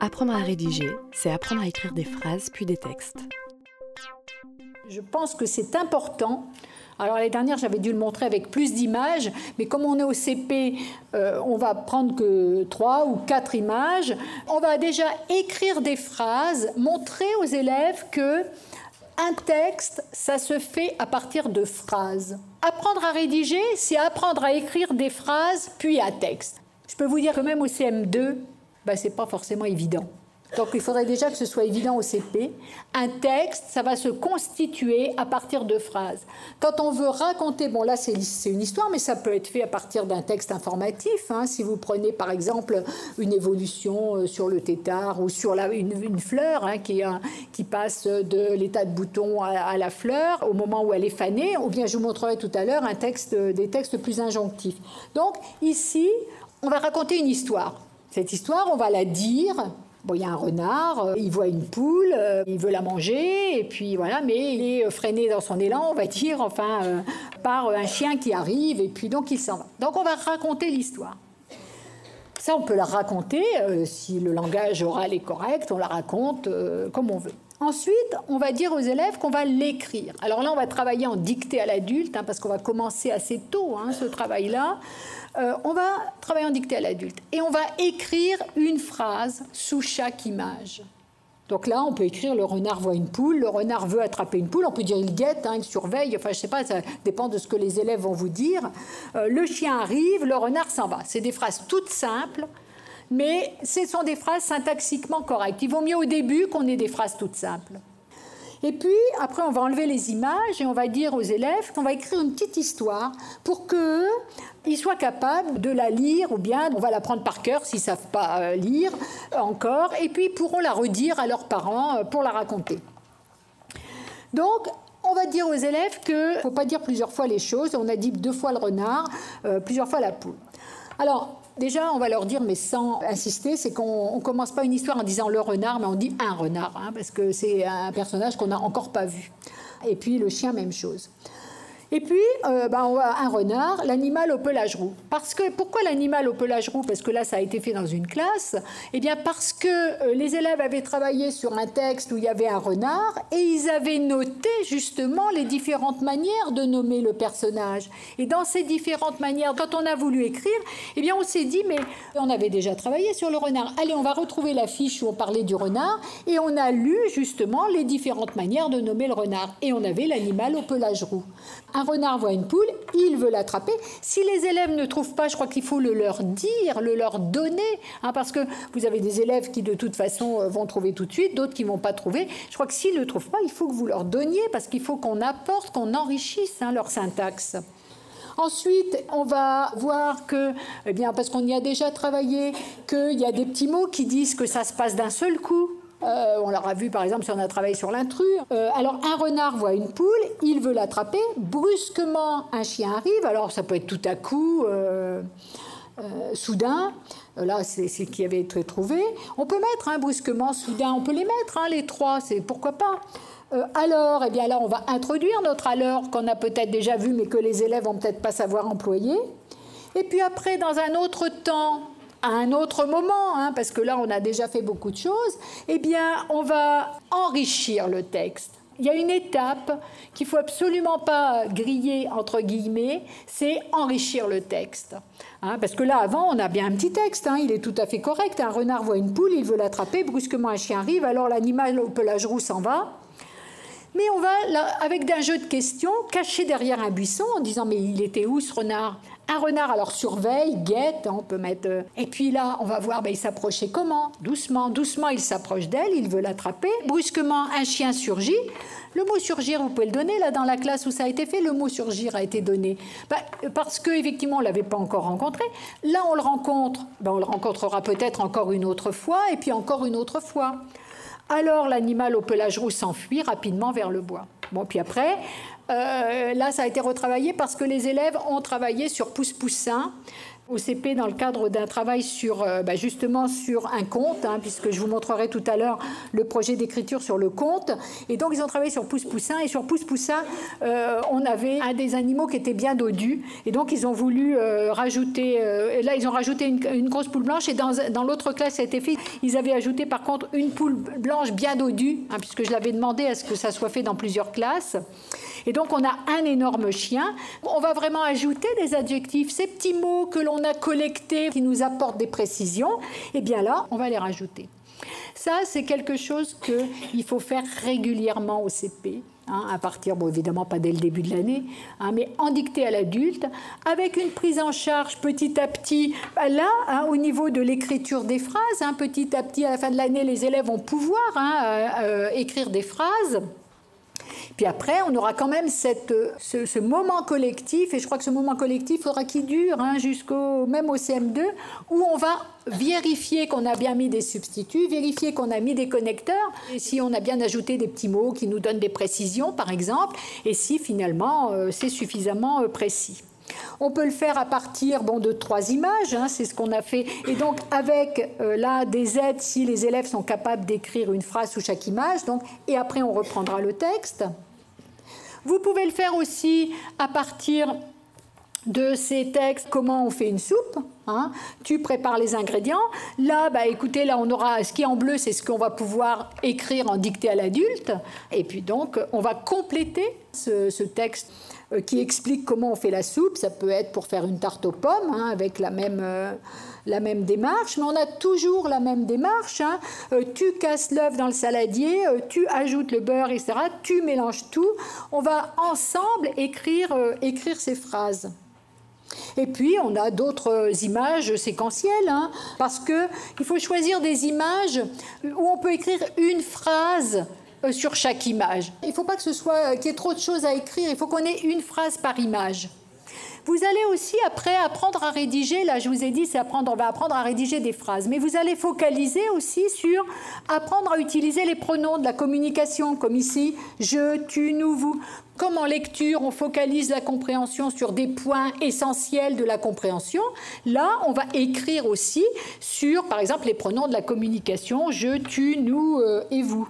Apprendre à rédiger, c'est apprendre à écrire des phrases puis des textes. Je pense que c'est important. Alors l'année dernière, j'avais dû le montrer avec plus d'images, mais comme on est au CP, euh, on va prendre que trois ou quatre images. On va déjà écrire des phrases, montrer aux élèves que un texte, ça se fait à partir de phrases. Apprendre à rédiger, c'est apprendre à écrire des phrases puis un texte. Je peux vous dire que même au CM2, ben, ce n'est pas forcément évident. Donc il faudrait déjà que ce soit évident au CP. Un texte, ça va se constituer à partir de phrases. Quand on veut raconter, bon là c'est une histoire, mais ça peut être fait à partir d'un texte informatif. Hein. Si vous prenez par exemple une évolution euh, sur le tétard ou sur la, une, fleur hein, qui, qui, passe de l'état de bouton à, la fleur au moment où elle est fanée, ou bien je vous montrerai tout à l'heure un texte, des textes plus injonctifs. Donc ici, on va raconter une histoire. Cette histoire, on va la dire. Bon, il y a un renard, euh, il voit une poule, euh, il veut la manger, et puis voilà, mais il est freiné dans son élan, on va dire, enfin, euh, par un chien qui arrive, et puis donc il s'en va. Donc on va raconter l'histoire. Ça, on peut la raconter, si le langage oral est correct, on la raconte comme on veut. Ensuite, on va dire aux élèves qu'on va l'écrire. Alors là, on va travailler en dictée à l'adulte, hein, parce qu'on va commencer assez tôt hein, ce travail-là. Euh, on va travailler en dictée à l'adulte et on va écrire une phrase sous chaque image. Donc là, on peut écrire le renard voit une poule, le renard veut attraper une poule, on peut dire il guette, hein, il surveille, enfin je sais pas, ça dépend de ce que les élèves vont vous dire. Euh, le chien arrive, le renard s'en va. C'est des phrases toutes simples, mais ce sont des phrases syntaxiquement correctes. Il vaut mieux au début qu'on ait des phrases toutes simples. Et puis, après, on va enlever les images et on va dire aux élèves qu'on va écrire une petite histoire pour qu'ils soient capables de la lire ou bien on va la prendre par cœur s'ils ne savent pas euh, lire encore et puis ils pourront la redire à leurs parents euh, pour la raconter. Donc, on va dire aux élèves qu'il ne faut pas dire plusieurs fois les choses. On a dit deux fois le renard, euh, plusieurs fois la poule. Alors, Déjà, on va leur dire, mais sans insister, c'est qu'on ne commence pas une histoire en disant le renard, mais on dit un renard, hein, parce que c'est un personnage qu'on n'a encore pas vu. Et puis le chien, même chose. Et puis, euh, ben, un renard, l'animal au pelage roux. Parce que, pourquoi l'animal au pelage roux? Parce que là, ça a été fait dans une classe. Eh bien, parce que euh, les élèves avaient travaillé sur un texte où il y avait un renard et ils avaient noté justement les différentes manières de nommer le personnage. Et dans ces différentes manières, quand on a voulu écrire, eh bien, on s'est dit, mais on avait déjà travaillé sur le renard. Allez, on va retrouver la fiche où on parlait du renard et on a lu justement les différentes manières de nommer le renard. Et on avait l'animal au pelage roux. Un renard voit une poule, il veut l'attraper. Si les élèves ne trouvent pas, je crois qu'il faut le leur dire, le leur donner, hein, parce que vous avez des élèves qui de toute façon euh, vont trouver tout de suite, d'autres qui vont pas trouver. Je crois que s'ils ne trouvent pas, il faut que vous leur donniez, parce qu'il faut qu'on apporte, qu'on enrichisse hein, leur syntaxe. Ensuite, on va voir que, eh bien, parce qu'on y a déjà travaillé, qu'il y a des petits mots qui disent que ça se passe d'un seul coup. Euh, on l'aura vu par exemple si on a travaillé sur l'intrus. Euh, alors un renard voit une poule, il veut l'attraper. Brusquement, un chien arrive. Alors ça peut être tout à coup, euh, soudain. Là, c'est ce qui avait été trouvé. On peut mettre hein, brusquement, soudain. On peut les mettre, hein, les trois. C'est pourquoi pas? alors, eh bien là, on va introduire notre alors qu'on a peut-être déjà vu, mais que les élèves vont peut-être pas savoir employer. Et puis après, dans un autre temps, à un autre moment, hein, parce que là on a déjà fait beaucoup de choses, eh bien on va enrichir le texte. Il y a une étape qu'il faut absolument pas griller entre guillemets, c'est enrichir le texte. Hein, parce que là, avant, on a bien un petit texte, hein, il est tout à fait correct. Un renard voit une poule, il veut l'attraper, brusquement un chien arrive, alors l'animal au pelage roux s'en va. Mais on va, avec un jeu de questions, cacher derrière un buisson en disant Mais il était où ce renard? Un renard, alors surveille, guette, hein, on peut mettre. Euh, et puis là, on va voir, ben, il s'approchait comment? Doucement, doucement, il s'approche d'elle, il veut l'attraper. Brusquement, un chien surgit. Le mot surgir, vous pouvez le donner là dans la classe où ça a été fait? Le mot surgir a été donné ben, parce qu'effectivement, on l'avait pas encore rencontré. Là, on le rencontre. Ben, on le rencontrera peut-être encore une autre fois et puis encore une autre fois. Alors l'animal au pelage roux s'enfuit rapidement vers le bois. Bon, puis après, euh, là, ça a été retravaillé parce que les élèves ont travaillé sur Pousse Poussin. Au CP dans le cadre d'un travail sur, euh, bah, justement sur un conte, hein, puisque je vous montrerai tout à l'heure le projet d'écriture sur le conte. Et donc ils ont travaillé sur Pousse Poussin, et sur Pousse Poussin, euh, on avait un des animaux qui était bien dodu, et donc ils ont voulu euh, rajouter, et là ils ont rajouté une, grosse poule blanche, et dans, dans l'autre classe, été fait, ils avaient ajouté par contre une poule blanche bien dodue, hein, puisque je l'avais demandé à ce que ça soit fait dans plusieurs classes. Et donc on a un énorme chien. On va vraiment ajouter des adjectifs, ces petits mots que l'on a collectés qui nous apportent des précisions. Et eh bien là, on va les rajouter. Ça, c'est quelque chose qu'il faut faire régulièrement au CP. Hein, à partir, bon évidemment pas dès le début de l'année, hein, mais en dictée à l'adulte, avec une prise en charge petit à petit, là, hein, au niveau de l'écriture des phrases, petit à petit, à la fin de l'année, les élèves vont pouvoir euh, euh, écrire des phrases. Puis après, on aura quand même cette, ce, moment collectif, et je crois que ce moment collectif faudra qu'il dure hein, jusqu'au même au CM2, où on va vérifier qu'on a bien mis des substituts, vérifier qu'on a mis des connecteurs, et si on a bien ajouté des petits mots qui nous donnent des précisions, par exemple, et si finalement euh, c'est suffisamment euh, précis. On peut le faire à partir bon, de trois images, hein, c'est ce qu'on a fait. Et donc avec euh, là des aides si les élèves sont capables d'écrire une phrase sous chaque image. Donc, et après on reprendra le texte. Vous pouvez le faire aussi à partir de ces textes, comment on fait une soupe? Hein. Tu prépares les ingrédients. Là, bah, écoutez, là, on aura ce qui est en bleu, c'est ce qu'on va pouvoir écrire en dictée à l'adulte. Et puis donc, on va compléter ce, texte euh, qui explique comment on fait la soupe. Ça peut être pour faire une tarte aux pommes, hein, avec la même, euh, la même démarche, mais on a toujours la même démarche. Hein. Euh, tu casses l'œuf dans le saladier, tu ajoutes le beurre, etc. Tu mélanges tout. On va ensemble écrire, écrire ces phrases. Et puis, on a d'autres images séquentielles, hein, parce qu'il faut choisir des images où on peut écrire une phrase sur chaque image. Il ne faut pas que ce soit qu'il y ait trop de choses à écrire, il faut qu'on ait une phrase par image. Vous allez aussi après apprendre à rédiger, là je vous ai dit, c'est apprendre, on va apprendre à rédiger des phrases, mais vous allez focaliser aussi sur apprendre à utiliser les pronoms de la communication, comme ici, je, tu, nous, vous. Comme en lecture, on focalise la compréhension sur des points essentiels de la compréhension, là, on va écrire aussi sur, par exemple, les pronoms de la communication, je, tu, nous euh, et vous.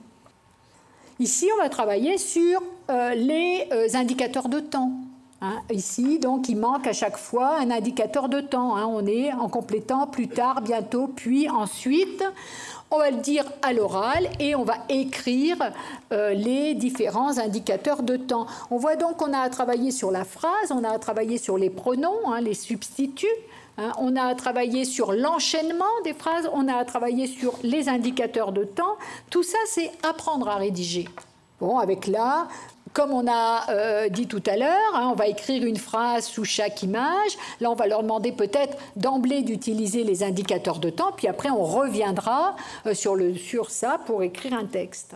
Ici, on va travailler sur euh, les euh, indicateurs de temps. Hein, ici, donc, il manque à chaque fois un indicateur de temps. Hein. on est en complétant plus tard, bientôt, puis ensuite. On va le dire à l'oral et on va écrire euh, les différents indicateurs de temps. On voit donc qu'on a à travailler sur la phrase, on a à travailler sur les pronoms, hein, les substituts, on a à travailler sur l'enchaînement des phrases, on a à travailler sur les indicateurs de temps. Tout ça, c'est apprendre à rédiger. Bon, avec là, comme on a euh, dit tout à l'heure, hein, on va écrire une phrase sous chaque image. Là, on va leur demander peut-être d'emblée d'utiliser les indicateurs de temps, puis après, on reviendra euh, sur, sur ça pour écrire un texte.